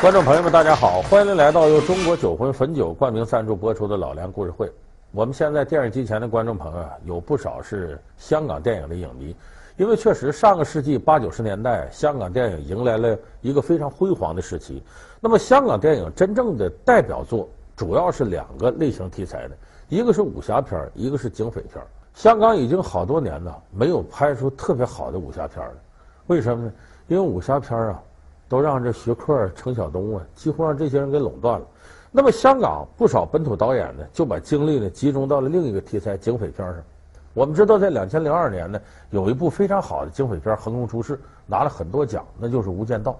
观众朋友们，大家好，欢迎来到由中国酒魂汾酒冠名赞助播出的《老梁故事会》。我们现在电视机前的观众朋友啊，有不少是香港电影的影迷，因为确实上个世纪八九十年代，香港电影迎来了一个非常辉煌的时期。那么，香港电影真正的代表作主要是两个类型题材的，一个是武侠片，一个是警匪片。香港已经好多年了，没有拍出特别好的武侠片了。为什么呢？因为武侠片啊，都让这徐克、程晓东啊，几乎让这些人给垄断了。那么，香港不少本土导演呢，就把精力呢集中到了另一个题材——警匪片上。我们知道，在两千零二年呢，有一部非常好的警匪片横空出世，拿了很多奖，那就是《无间道》。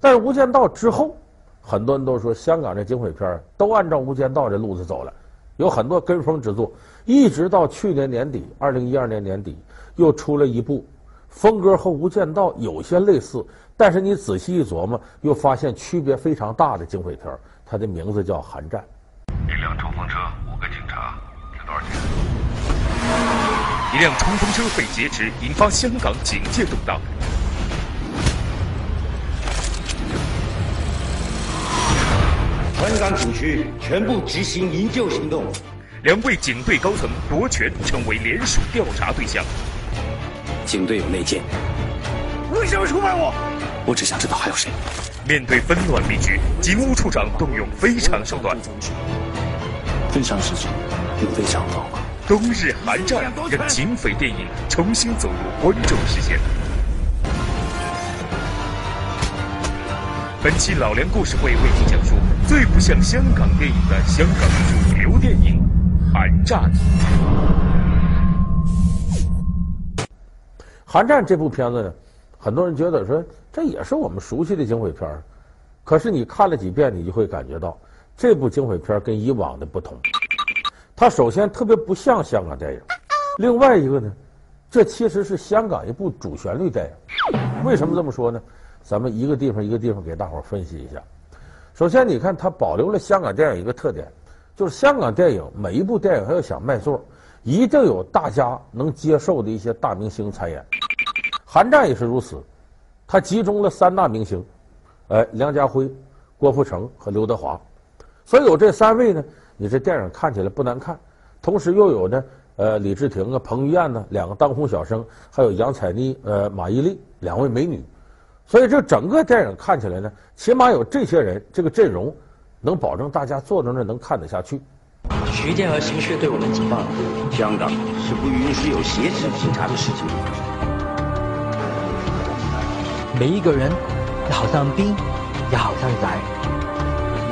但是，《无间道》之后，很多人都说香港这警匪片都按照《无间道》这路子走了。有很多跟风之作，一直到去年年底，二零一二年年底，又出了一部风格和《无间道》有些类似，但是你仔细一琢磨，又发现区别非常大的警匪片。它的名字叫《寒战》。一辆冲锋车，五个警察，值多少钱？一辆冲锋车被劫持，引发香港警界动荡。本港警区全部执行营救行动，两位警队高层夺权，成为联署调查对象。警队有内奸，为什么出卖我？我只想知道还有谁。面对纷乱迷局，警务处长动用非常手段。非常时期，用非常方法。冬日寒战让警匪电影重新走入观众视线。本期老梁故事会为您讲述最不像香港电影的香港主流电影《寒战》。《寒战》这部片子呢，很多人觉得说这也是我们熟悉的警匪片，可是你看了几遍，你就会感觉到这部警匪片跟以往的不同。它首先特别不像香港电影，另外一个呢，这其实是香港一部主旋律电影。为什么这么说呢？咱们一个地方一个地方给大伙分析一下。首先，你看它保留了香港电影一个特点，就是香港电影每一部电影，它要想卖座，一定有大家能接受的一些大明星参演。《寒战》也是如此，它集中了三大明星，哎，梁家辉、郭富城和刘德华。所以有这三位呢，你这电影看起来不难看。同时又有呢，呃，李治廷啊、彭于晏呢两个当红小生，还有杨采妮、呃马伊琍两位美女。所以这整个电影看起来呢，起码有这些人这个阵容，能保证大家坐在那能看得下去。徐建和刑事对我们警报，香港是不允许有挟持警察的事情。每一个人，好像兵，也好像宅。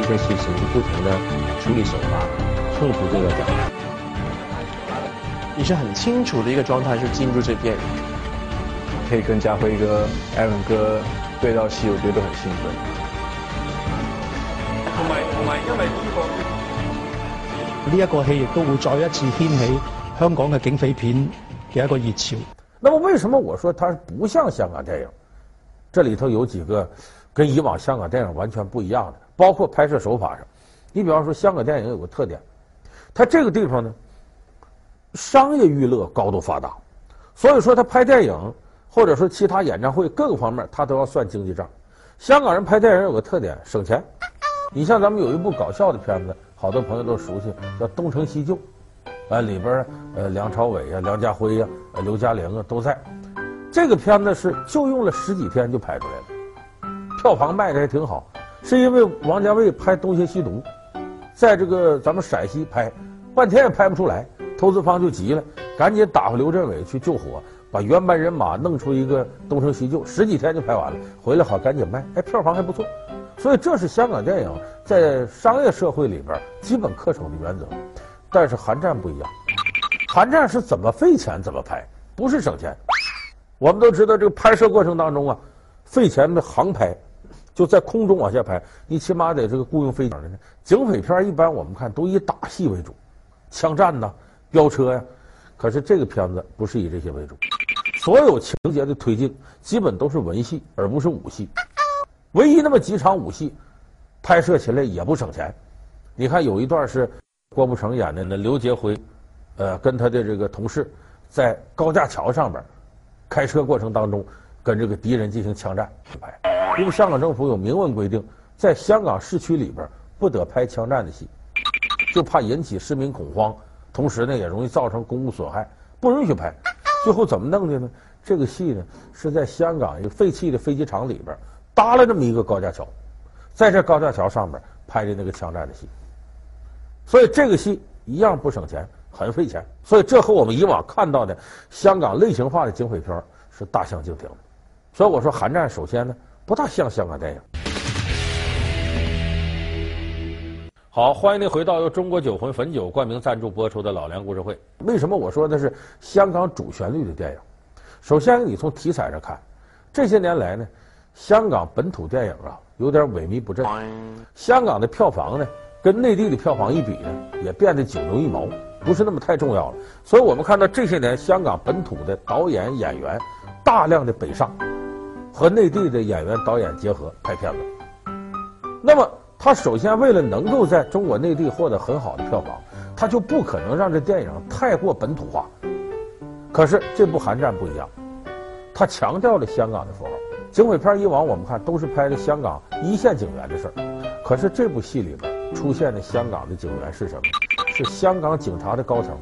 一些事情不同的处理手法，克服这个角度。你是很清楚的一个状态，就进入这电影。可以跟家辉哥、Aaron 哥对到戏，我觉得很兴奋。同埋同埋，因为呢一个戏亦都会再一次掀起香港嘅警匪片嘅一个热潮。那么为什么我说它不像香港电影？这里头有几个跟以往香港电影完全不一样的，包括拍摄手法上。你比方说，香港电影有个特点，它这个地方呢，商业娱乐高度发达，所以说他拍电影。或者说其他演唱会各个方面，他都要算经济账。香港人拍电影有个特点，省钱。你像咱们有一部搞笑的片子，好多朋友都熟悉，叫《东成西就》，啊，里边呃梁朝伟呀、梁家辉呀、刘嘉玲啊都在。这个片子是就用了十几天就拍出来了，票房卖的还挺好。是因为王家卫拍《东邪西毒》，在这个咱们陕西拍，半天也拍不出来，投资方就急了，赶紧打发刘镇伟去救火。把原班人马弄出一个东成西就，十几天就拍完了，回来好赶紧卖，哎，票房还不错，所以这是香港电影在商业社会里边基本恪守的原则。但是《寒战》不一样，《寒战》是怎么费钱怎么拍，不是省钱。我们都知道这个拍摄过程当中啊，费钱的航拍，就在空中往下拍，你起码得这个雇佣飞机的呢。警匪片一般我们看都以打戏为主，枪战呐、飙车呀。可是这个片子不是以这些为主，所有情节的推进基本都是文戏，而不是武戏。唯一那么几场武戏，拍摄起来也不省钱。你看有一段是郭富城演的那刘杰辉，呃，跟他的这个同事在高架桥上边开车过程当中跟这个敌人进行枪战去拍。因为香港政府有明文规定，在香港市区里边不得拍枪战的戏，就怕引起市民恐慌，同时呢也容易造成公共损害，不允许拍。最后怎么弄的呢？这个戏呢是在香港一个废弃的飞机场里边搭了这么一个高架桥，在这高架桥上面拍的那个枪战的戏，所以这个戏一样不省钱，很费钱。所以这和我们以往看到的香港类型化的警匪片是大相径庭的。所以我说，《寒战》首先呢不大像香港电影。好，欢迎您回到由中国酒魂汾酒冠名赞助播出的老梁故事会。为什么我说的是香港主旋律的电影？首先，你从题材上看，这些年来呢，香港本土电影啊有点萎靡不振。香港的票房呢，跟内地的票房一比呢，也变得九牛一毛，不是那么太重要了。所以我们看到这些年香港本土的导演演员大量的北上，和内地的演员导演结合拍片子。那么。他首先为了能够在中国内地获得很好的票房，他就不可能让这电影太过本土化。可是这部《寒战》不一样，他强调了香港的符号。警匪片以往我们看都是拍的香港一线警员的事儿，可是这部戏里边出现的香港的警员是什么？是香港警察的高层，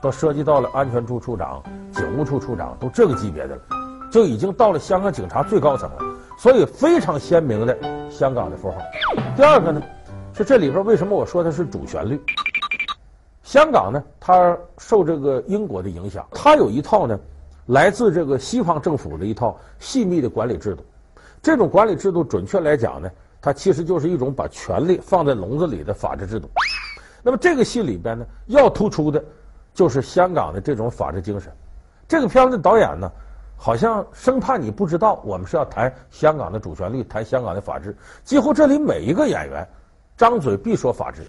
都涉及到了安全处处长、警务处处长，都这个级别的了，就已经到了香港警察最高层了。所以非常鲜明的香港的符号。第二个呢，是这里边为什么我说它是主旋律？香港呢，它受这个英国的影响，它有一套呢，来自这个西方政府的一套细密的管理制度。这种管理制度，准确来讲呢，它其实就是一种把权力放在笼子里的法治制度。那么这个戏里边呢，要突出的，就是香港的这种法治精神。这个片子导演呢，好像生怕你不知道，我们是要谈香港的主旋律，谈香港的法治。几乎这里每一个演员，张嘴必说法治，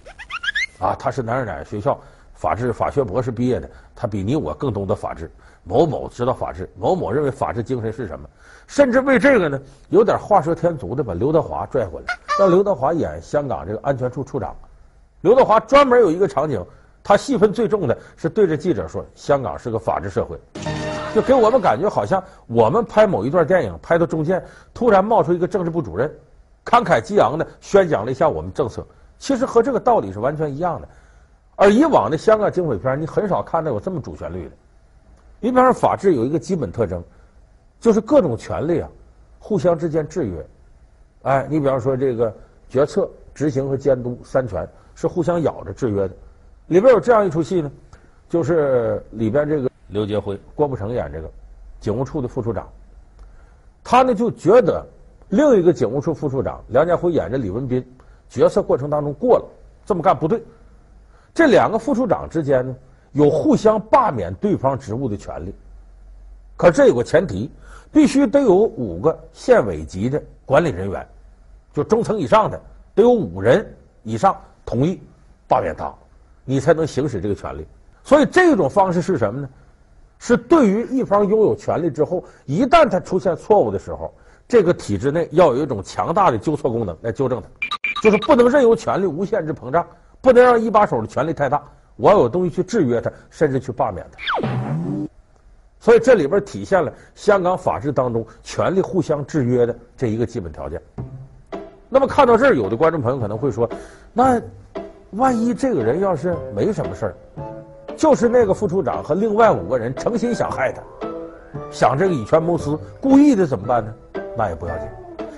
啊，他是哪哪哪学校法治法学博士毕业的，他比你我更懂得法治。某某知道法治，某某认为法治精神是什么，甚至为这个呢，有点画蛇添足的把刘德华拽回来，让刘德华演香港这个安全处处长。刘德华专门有一个场景，他戏份最重的是对着记者说：“香港是个法治社会。”就给我们感觉好像我们拍某一段电影，拍到中间突然冒出一个政治部主任，慷慨激昂的宣讲了一下我们政策。其实和这个道理是完全一样的。而以往的香港警匪片，你很少看到有这么主旋律的。你比方说，法治有一个基本特征，就是各种权力啊互相之间制约。哎，你比方说这个决策、执行和监督三权是互相咬着制约的。里边有这样一出戏呢，就是里边这个。刘杰辉、郭富城演这个警务处的副处长，他呢就觉得另一个警务处副处长梁家辉演着李文斌决策过程当中过了，这么干不对。这两个副处长之间呢有互相罢免对方职务的权利，可这有个前提，必须得有五个县委级的管理人员，就中层以上的得有五人以上同意罢免他，你才能行使这个权利。所以这种方式是什么呢？是对于一方拥有权力之后，一旦他出现错误的时候，这个体制内要有一种强大的纠错功能来纠正他，就是不能任由权力无限制膨胀，不能让一把手的权力太大，我要有东西去制约他，甚至去罢免他。所以这里边体现了香港法治当中权力互相制约的这一个基本条件。那么看到这儿，有的观众朋友可能会说，那万一这个人要是没什么事儿？就是那个副处长和另外五个人诚心想害他，想这个以权谋私，故意的怎么办呢？那也不要紧，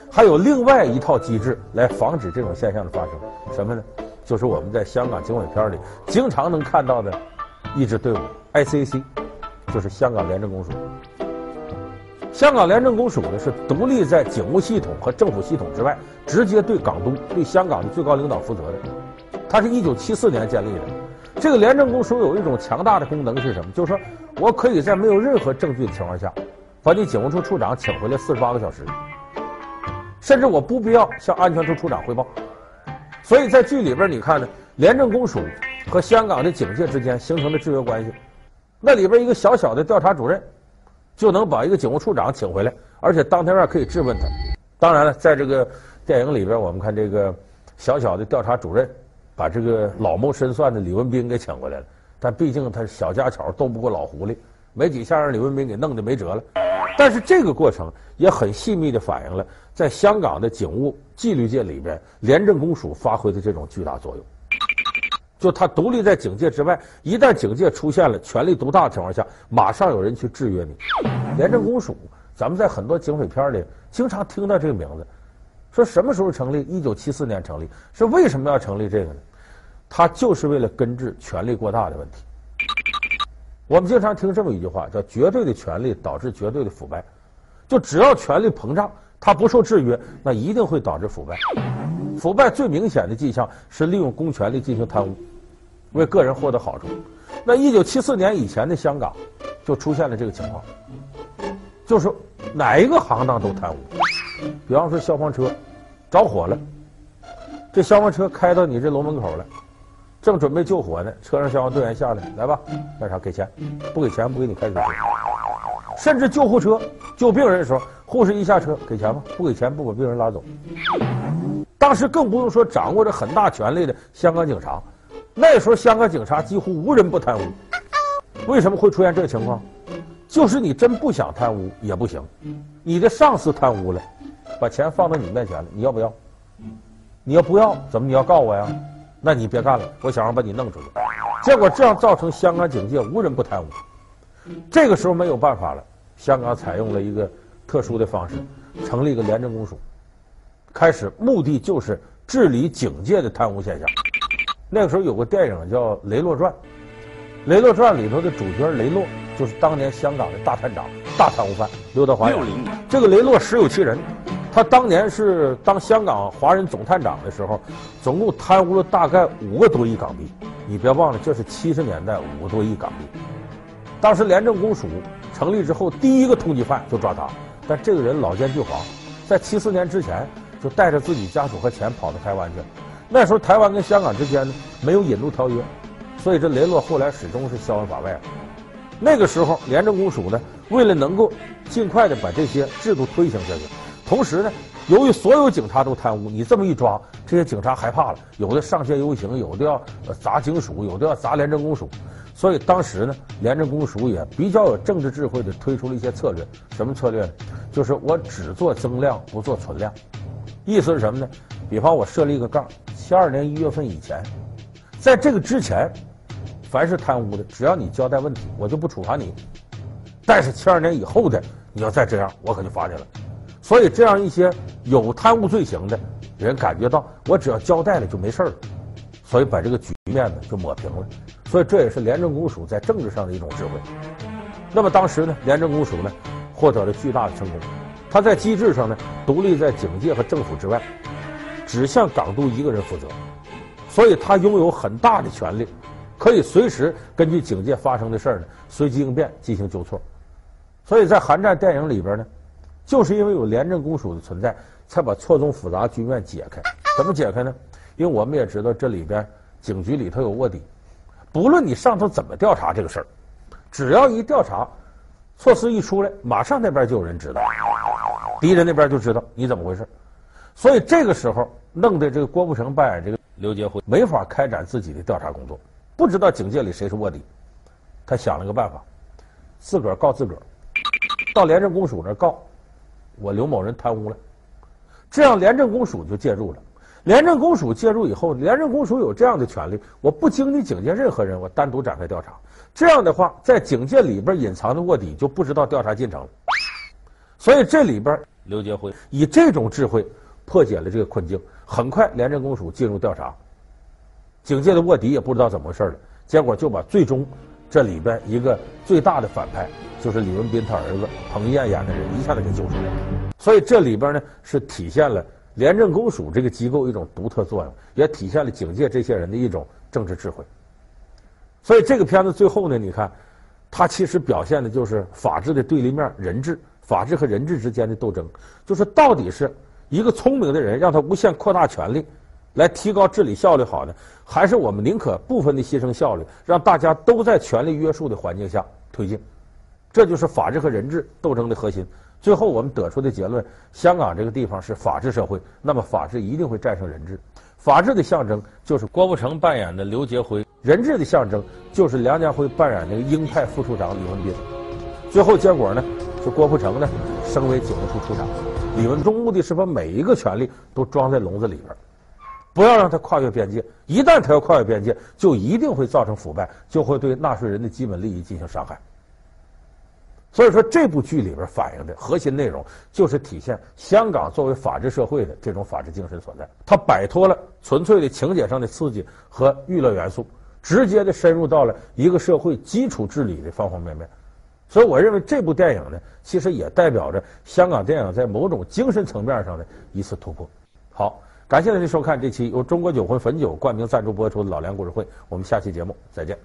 还有另外一套机制来防止这种现象的发生。什么呢？就是我们在香港警匪片里经常能看到的一支队伍，I C C，就是香港廉政公署。香港廉政公署呢是独立在警务系统和政府系统之外，直接对港督、对香港的最高领导负责的。它是一九七四年建立的。这个廉政公署有一种强大的功能是什么？就是说我可以在没有任何证据的情况下，把你警务处处长请回来四十八个小时，甚至我不必要向安全处处长汇报。所以在剧里边，你看呢，廉政公署和香港的警界之间形成了制约关系。那里边一个小小的调查主任，就能把一个警务处长请回来，而且当天面可以质问他。当然了，在这个电影里边，我们看这个小小的调查主任。把这个老谋深算的李文斌给请过来了，但毕竟他小家巧斗不过老狐狸，没几下让李文斌给弄得没辙了。但是这个过程也很细密地反映了，在香港的警务纪律界里边，廉政公署发挥的这种巨大作用。就他独立在警界之外，一旦警界出现了权力独大的情况下，马上有人去制约你。廉政公署，咱们在很多警匪片里经常听到这个名字。说什么时候成立？一九七四年成立。是为什么要成立这个呢？他就是为了根治权力过大的问题。我们经常听这么一句话，叫“绝对的权力导致绝对的腐败”。就只要权力膨胀，它不受制约，那一定会导致腐败。腐败最明显的迹象是利用公权力进行贪污，为个人获得好处。那一九七四年以前的香港就出现了这个情况，就是哪一个行当都贪污。比方说消防车着火了，这消防车开到你这楼门口了，正准备救火呢，车上消防队员下来，来吧，干啥？给钱，不给钱不给你开水。甚至救护车救病人的时候，护士一下车给钱吧，不给钱不把病人拉走。当时更不用说掌握着很大权力的香港警察，那时候香港警察几乎无人不贪污。为什么会出现这个情况？就是你真不想贪污也不行，你的上司贪污了，把钱放到你面前了，你要不要？你要不要？怎么你要告我呀？那你别干了，我想要把你弄出去。结果这样造成香港警界无人不贪污。这个时候没有办法了，香港采用了一个特殊的方式，成立一个廉政公署，开始目的就是治理警界的贪污现象。那个时候有个电影叫《雷洛传》，《雷洛传》里头的主角雷洛就是当年香港的大探长、大贪污犯刘德华。这个雷洛实有其人，他当年是当香港华人总探长的时候，总共贪污了大概五个多亿港币。你别忘了，这是七十年代五个多亿港币。当时廉政公署成立之后，第一个通缉犯就抓他，但这个人老奸巨猾，在七四年之前就带着自己家属和钱跑到台湾去了。那时候台湾跟香港之间呢没有引渡条约，所以这雷洛后来始终是销恩法外。那个时候廉政公署呢，为了能够尽快的把这些制度推行下去，同时呢，由于所有警察都贪污，你这么一抓，这些警察害怕了，有的上街游行，有的要砸警署，有的要砸廉政公署。所以当时呢，廉政公署也比较有政治智慧的推出了一些策略。什么策略呢？就是我只做增量，不做存量。意思是什么呢？比方我设立一个杠，七二年一月份以前，在这个之前，凡是贪污的，只要你交代问题，我就不处罚你。但是七二年以后的，你要再这样，我可就罚你了。所以这样一些有贪污罪行的人感觉到，我只要交代了就没事了，所以把这个局面呢就抹平了。所以这也是廉政公署在政治上的一种智慧。那么当时呢，廉政公署呢获得了巨大的成功。他在机制上呢独立在警界和政府之外，只向港督一个人负责，所以他拥有很大的权力，可以随时根据警界发生的事儿呢随机应变进行纠错。所以在《寒战》电影里边呢，就是因为有廉政公署的存在，才把错综复杂局面解开。怎么解开呢？因为我们也知道这里边警局里头有卧底。不论你上头怎么调查这个事儿，只要一调查，措施一出来，马上那边就有人知道，敌人那边就知道你怎么回事。所以这个时候弄得这个郭富城扮演这个刘杰辉没法开展自己的调查工作，不知道警界里谁是卧底。他想了个办法，自个儿告自个儿，到廉政公署那告我刘某人贪污了，这样廉政公署就介入了。廉政公署介入以后，廉政公署有这样的权利，我不经历警界任何人，我单独展开调查。这样的话，在警界里边隐藏的卧底就不知道调查进程了。所以这里边，刘杰辉以这种智慧破解了这个困境。很快，廉政公署进入调查，警界的卧底也不知道怎么回事了。结果就把最终这里边一个最大的反派，就是李文斌他儿子彭于晏演的人，一下子给揪出来了。所以这里边呢，是体现了。廉政公署这个机构一种独特作用，也体现了警界这些人的一种政治智慧。所以这个片子最后呢，你看，它其实表现的就是法治的对立面——人治。法治和人治之间的斗争，就是到底是一个聪明的人让他无限扩大权力，来提高治理效率好呢，还是我们宁可部分的牺牲效率，让大家都在权力约束的环境下推进？这就是法治和人治斗争的核心。最后，我们得出的结论：香港这个地方是法治社会，那么法治一定会战胜人治。法治的象征就是郭富城扮演的刘杰辉，人治的象征就是梁家辉扮演那个鹰派副处长李文斌。最后结果呢，是郭富城呢升为警务处处长。李文忠目的是把每一个权力都装在笼子里边，不要让他跨越边界。一旦他要跨越边界，就一定会造成腐败，就会对纳税人的基本利益进行伤害。所以说，这部剧里边反映的核心内容，就是体现香港作为法治社会的这种法治精神所在。它摆脱了纯粹的情节上的刺激和娱乐元素，直接的深入到了一个社会基础治理的方方面面。所以，我认为这部电影呢，其实也代表着香港电影在某种精神层面上的一次突破。好，感谢您收看这期由中国酒魂汾酒冠名赞助播出的《老梁故事会》，我们下期节目再见。